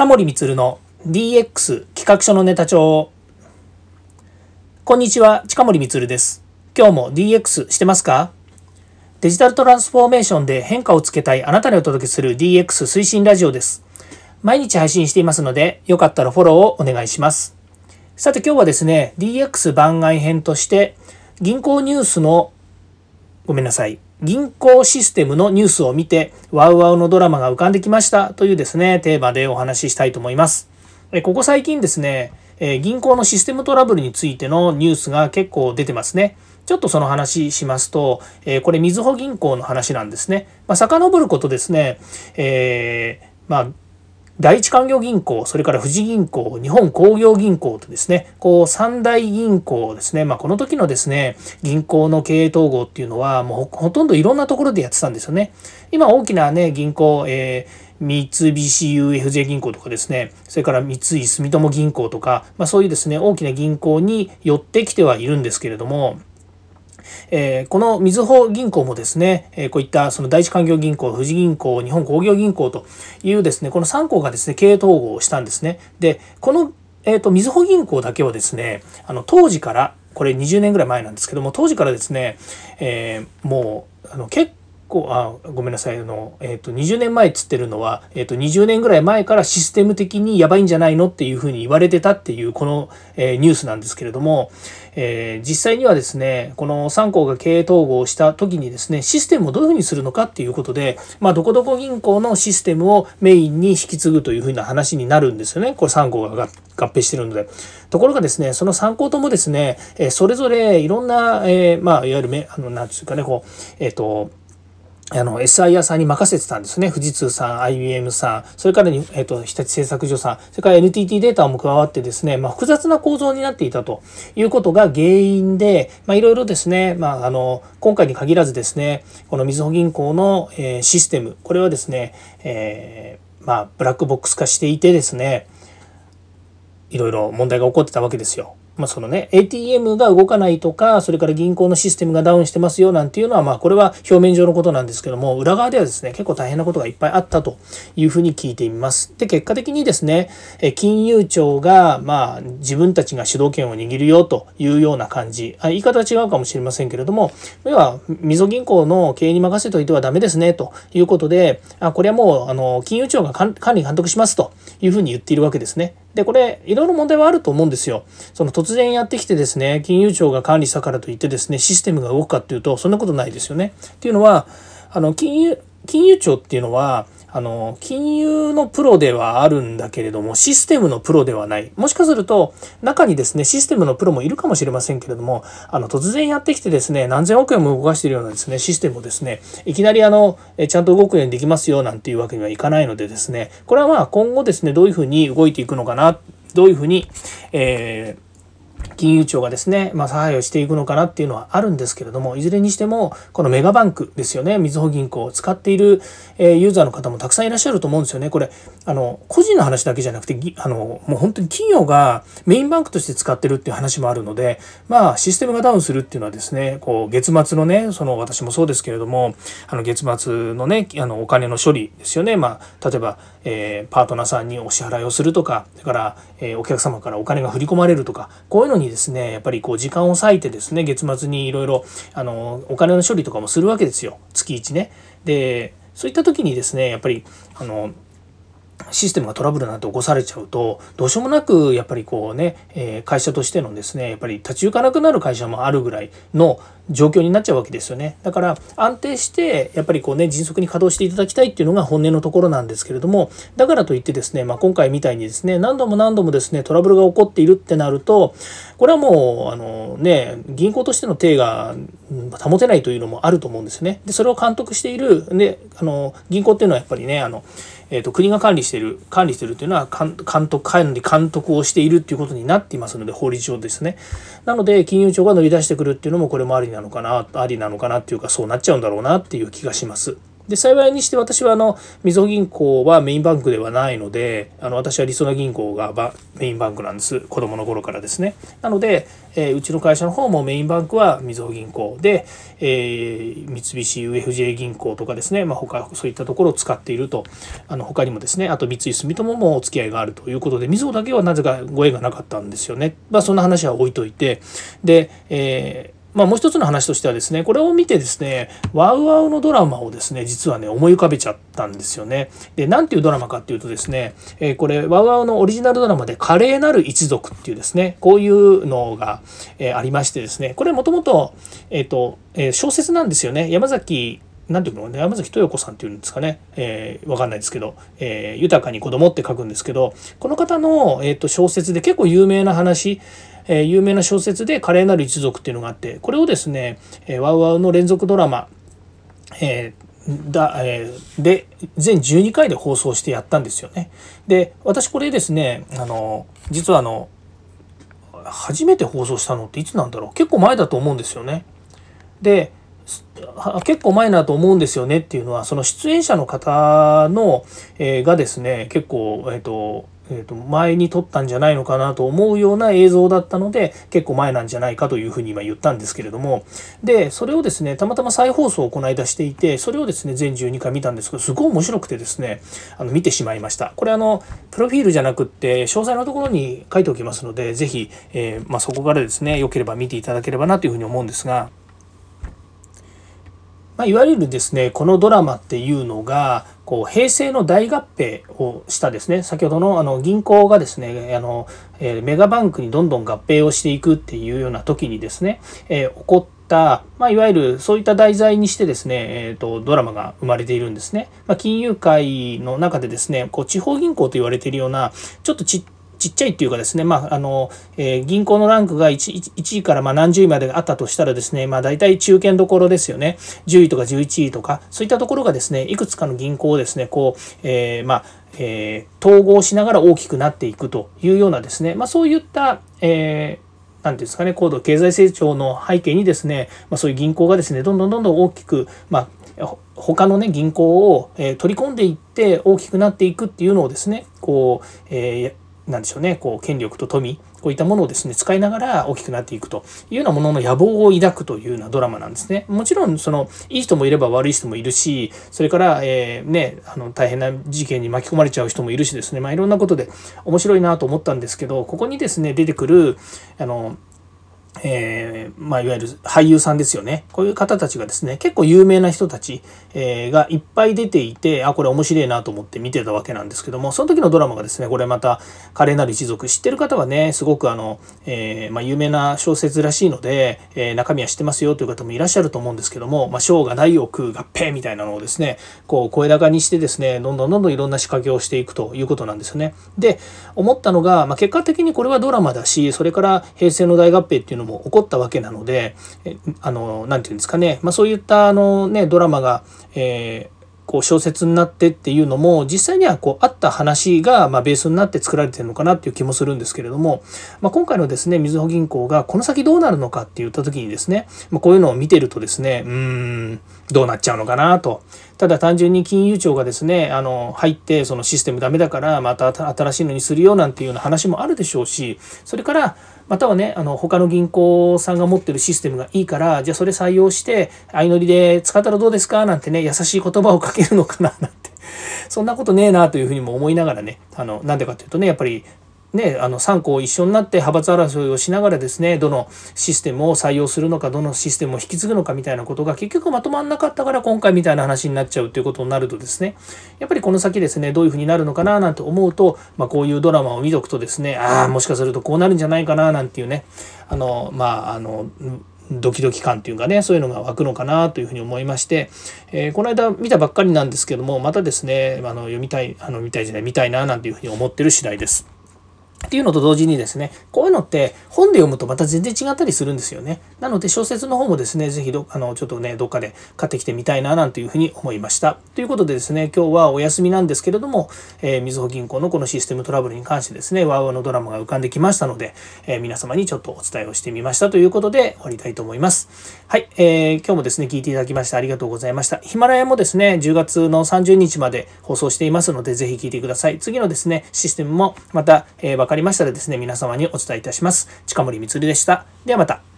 近森光の DX 企画書のネタ帳。こんにちは近森光です。今日も DX してますか？デジタルトランスフォーメーションで変化をつけたいあなたにお届けする DX 推進ラジオです。毎日配信していますのでよかったらフォローをお願いします。さて今日はですね DX 番外編として銀行ニュースのごめんなさい。銀行システムのニュースを見てワウワウのドラマが浮かんできましたというですねテーマでお話ししたいと思いますここ最近ですね銀行のシステムトラブルについてのニュースが結構出てますねちょっとその話しますと、これ、みずほ銀行の話なんですね。まあ、遡ることですね、えー、まあ、第一勧業銀行、それから富士銀行、日本工業銀行とですね、こう三大銀行ですね、まあ、この時のですね、銀行の経営統合っていうのは、もうほとんどいろんなところでやってたんですよね。今大きなね、銀行、えー三菱 UFJ 銀行とかですね、それから三井住友銀行とか、まあ、そういうですね、大きな銀行に寄ってきてはいるんですけれども、えー、このみずほ銀行もですね、えー、こういったその第一勧業銀行、富士銀行、日本工業銀行というですね、この3行がですね、経営統合をしたんですね。で、この、えっ、ー、と、みずほ銀行だけはですね、あの、当時から、これ20年ぐらい前なんですけども、当時からですね、えー、もう、あの結構あごめんなさいあの、えーと、20年前っつってるのは、えーと、20年ぐらい前からシステム的にやばいんじゃないのっていうふうに言われてたっていうこの、えー、ニュースなんですけれども、え、実際にはですねこの3行が経営統合した時にですねシステムをどういうふうにするのかっていうことで、まあ、どこどこ銀行のシステムをメインに引き継ぐというふうな話になるんですよねこれ3行が合併してるので。ところがですねその3行ともですね、えそれぞれいろんな、え、まあいわゆるめあのなんていうかねこうえっ、とあの、SIR さんに任せてたんですね。富士通さん、IBM さん、それからに、えっ、と、日立製作所さん、それから NTT データも加わってですね、まあ、複雑な構造になっていたということが原因で、まあ、いろいろですね、まあ、あの、今回に限らずですね、このみずほ銀行の、えー、システム、これはですね、えー、まあ、ブラックボックス化していてですね、いろいろ問題が起こってたわけですよ。まあ、そのね ATM が動かないとかそれから銀行のシステムがダウンしてますよなんていうのはまあこれは表面上のことなんですけども裏側ではですね結構大変なことがいっぱいあったというふうに聞いています。で結果的にですね金融庁がまあ自分たちが主導権を握るよというような感じ言い方は違うかもしれませんけれども要はみぞ銀行の経営に任せといてはダメですねということであこれはもうあの金融庁が管理監督しますというふうに言っているわけですね。で、これ、いろいろ問題はあると思うんですよ。その突然やってきてですね、金融庁が管理したからといってですね、システムが動くかっていうと、そんなことないですよね。っていうのは、あの、金融、金融庁っていうのは、あの、金融のプロではあるんだけれども、システムのプロではない。もしかすると、中にですね、システムのプロもいるかもしれませんけれども、あの、突然やってきてですね、何千億円も動かしているようなですね、システムをですね、いきなりあの、ちゃんと動くようにできますよ、なんていうわけにはいかないのでですね、これはまあ今後ですね、どういうふうに動いていくのかな、どういうふうに、えー金融庁がですね、まあ、差配をしていくのかなっていうのはあるんですけれどもいずれにしてもこのメガバンクですよねみずほ銀行を使っている、えユーザーの方もたくさんいらっしゃると思うんですよね。これあの個人の話だけじゃなくてあのもう本当に企業がメインバンクとして使ってるっていう話もあるのでまあシステムがダウンするっていうのはですねこう月末のねその私もそうですけれどもあの月末のねあのお金の処理ですよね。まあ例えば、えー、パートナーさんにお支払いをするとかそれから、えー、お客様からお金が振り込まれるとかこういうのにですねやっぱりこう時間を割いてですね月末にいろいろあのお金の処理とかもするわけですよ月1ね。でそういった時にですねやっぱりあのシステムがトラブルなんて起こされちゃうとどうしようもなくやっぱりこうね、え会社としてのですねやっぱり立ち行かなくなる会社もあるぐらいの状況になっちゃうわけですよね。だから安定してやっぱりこうね迅速に稼働していただきたいっていうのが本音のところなんですけれどもだからといってですね、まあ、今回みたいにですね何度も何度もですねトラブルが起こっているってなるとこれはもうあのね銀行としての体が保てないというのもあると思うんですね。でそれを監督しているであの銀行っていうのはやっぱりねあのえーと、国が管理している管理しているというのは監督管理監督をしているということになっていますので法律上ですねなので金融庁が乗り出してくるっていうのもこれもありなのかなありなのかなっていうかそうなっちゃうんだろうなっていう気がします。で幸いにして私はあのみずほ銀行はメインバンクではないのであの私はりそな銀行がメインバンクなんです。子供の頃からですね。なので、えー、うちの会社の方もメインバンクはみずほ銀行で、えー、三菱 UFJ 銀行とかですね、まあ、他そういったところを使っているとあの他にもですね。あと三井住友もお付き合いがあるということでみずほだけはなぜかご縁がなかったんですよね、まあ、そんな話は置いといて。で、えーまあ、もう一つの話としてはですねこれを見てですねワウワウのドラマをですね実はね思い浮かべちゃったんですよね。で何ていうドラマかっていうとですね、えー、これワウワウのオリジナルドラマで「華麗なる一族」っていうですねこういうのが、えー、ありましてですねこれもともと,、えーとえー、小説なんですよね山崎なんていうのね、山崎豊子さんっていうんですかね、えー、わかんないですけど、えー、豊かに子供って書くんですけど、この方の、えーと小説で結構有名な話、え、有名な小説で「華麗なる一族」っていうのがあってこれをですね、えー、ワウワウの連続ドラマ、えー、だえー、で全12回で放送してやったんですよね。で私これですねあの実はあの初めて放送したのっていつなんだろう結構前だと思うんですよね。で結構前だと思うんですよねっていうのはその出演者の方の、えー、がですね結構えっ、ー、とえー、と前に撮ったんじゃないのかなと思うような映像だったので結構前なんじゃないかというふうに今言ったんですけれども。でそれをですねたまたま再放送をこの間していてそれをですね全12回見たんですけどすごい面白くてですねあの見てしまいました。これあのプロフィールじゃなくって詳細のところに書いておきますので是非、えー、まあ、そこからですねよければ見ていただければなというふうに思うんですがまあ、いわゆるですねこのドラマっていうのがこう平成の大合併をしたですね先ほどのあの銀行がですねあの、えメガバンクにどんどん合併をしていくっていうような時にですね、えー、起こった、まあ、いわゆるそういった題材にしてですね、えーと、ドラマが生まれているんですね。まあ、金融界の中でですねこう地方銀行と言われているようなちょっとちっちっちゃいっていうかですね、まあ、あの、えー、銀行のランクが 1, 1位からま何十位まであったとしたらですね、まあ大体中堅どころですよね。10位とか11位とか、そういったところがですね、いくつかの銀行をですね、こう、えー、まあ、えー、統合しながら大きくなっていくというようなですね、まあそういった、えー、なんですかね、高度経済成長の背景にですね、まあ、そういう銀行がですね、どんどんどんどん大きく、まあ、他のね、銀行を、え取り込んでいって大きくなっていくっていうのをですね、こう、えなんでしょうねこう権力と富こういったものをですね使いながら大きくなっていくというようなものの野望を抱くというようなドラマなんですね。もちろんそのいい人もいれば悪い人もいるしそれから、えー、ねあの大変な事件に巻き込まれちゃう人もいるしですねまあいろんなことで面白いなと思ったんですけどここにですね出てくるあのえー、まあ、いわゆる俳優さんですよね。こういう方たちがですね、結構有名な人たち、えー、がいっぱい出ていて、あ、これ面白いなと思って見てたわけなんですけども、その時のドラマがですね、これまた、華麗なる一族、知ってる方はね、すごくあの、えー、まあ、有名な小説らしいので、え中身は知ってますよという方もいらっしゃると思うんですけども、まあ、章が大を食う合併みたいなのをですね、こう、声高にしてですね、どんどんどんどんいろんな仕掛けをしていくということなんですよね。で、思ったのが、まあ、結果的にこれはドラマだし、それから平成の大合併っていうののも起こったわけなので、あの、なていうんですかね、まあ、そういったあのね、ドラマが、えーこう小説になってっていうのも実際にはこうあった話がまベースになって作られてるのかなっていう気もするんですけれども、まあ、今回のですねみずほ銀行がこの先どうなるのかって言った時にですね、ま、こういうのを見てるとですねうーんどうなっちゃうのかなと。ただ単純に金融庁がですねあの入ってそのシステムダメだからまた新しいのにするよなんていうような話もあるでしょうしそれからまたはねあの他の銀行さんが持ってるシステムがいいからじゃあそれ採用して相乗りで使ったらどうですか？なんてね優しい言葉をかけるのかななんて。そんなことねえなというふうにも思いながらねあのなんでかっていうとねやっぱりね、あの3校一緒になって派閥争いをしながらですねどのシステムを採用するのかどのシステムを引き継ぐのかみたいなことが結局まとまんなかったから今回みたいな話になっちゃうということになるとですねやっぱりこの先ですねどういうふうになるのかななんて思うと、まあ、こういうドラマを見とくとですねああもしかするとこうなるんじゃないかななんていうねあのまああのドキドキ感っていうかねそういうのが湧くのかなというふうに思いまして、えー、この間見たばっかりなんですけどもまたですねあの読みたいあの見たいじゃない見たいななんていうふうに思ってる次第です。っていうのと同時にですね、こういうのって本で読むとまた全然違ったりするんですよね。なので小説の方もですね、是非どあのちょっとね、どっかで買ってきてみたいななんていうふうに思いました。ということでですね、今日はお休みなんですけれども、えー、みずほ銀行のこのシステムトラブルに関してですね、ワーワーのドラマが浮かんできましたので、えー、皆様にちょっとお伝えをしてみましたということで終わりたいと思います。はい、えー、今日もですね、聞いていただきましてありがとうございました。ヒマラヤもですね、10月の30日まで放送していますので、是非聞いてください。次のですね、システムもまた、えー、かりましたらですね、皆様にお伝えいたします。近森光でした。ではまた。